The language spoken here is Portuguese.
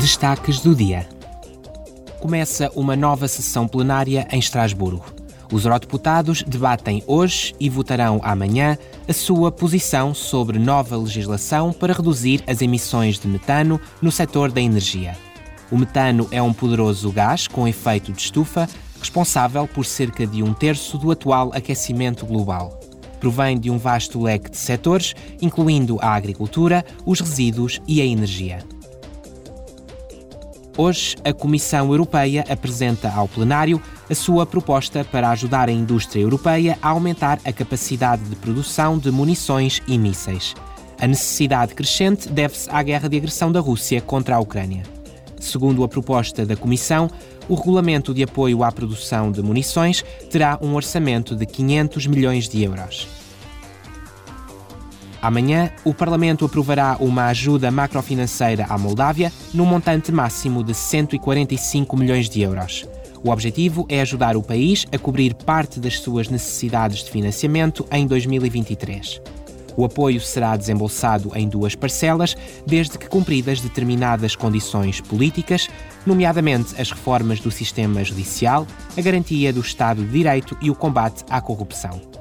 Destaques do dia. Começa uma nova sessão plenária em Estrasburgo. Os eurodeputados debatem hoje e votarão amanhã a sua posição sobre nova legislação para reduzir as emissões de metano no setor da energia. O metano é um poderoso gás com efeito de estufa, responsável por cerca de um terço do atual aquecimento global. Provém de um vasto leque de setores, incluindo a agricultura, os resíduos e a energia. Hoje, a Comissão Europeia apresenta ao plenário a sua proposta para ajudar a indústria europeia a aumentar a capacidade de produção de munições e mísseis. A necessidade crescente deve-se à guerra de agressão da Rússia contra a Ucrânia. Segundo a proposta da Comissão, o regulamento de apoio à produção de munições terá um orçamento de 500 milhões de euros. Amanhã, o Parlamento aprovará uma ajuda macrofinanceira à Moldávia num montante máximo de 145 milhões de euros. O objetivo é ajudar o país a cobrir parte das suas necessidades de financiamento em 2023. O apoio será desembolsado em duas parcelas, desde que cumpridas determinadas condições políticas, nomeadamente as reformas do sistema judicial, a garantia do Estado de Direito e o combate à corrupção.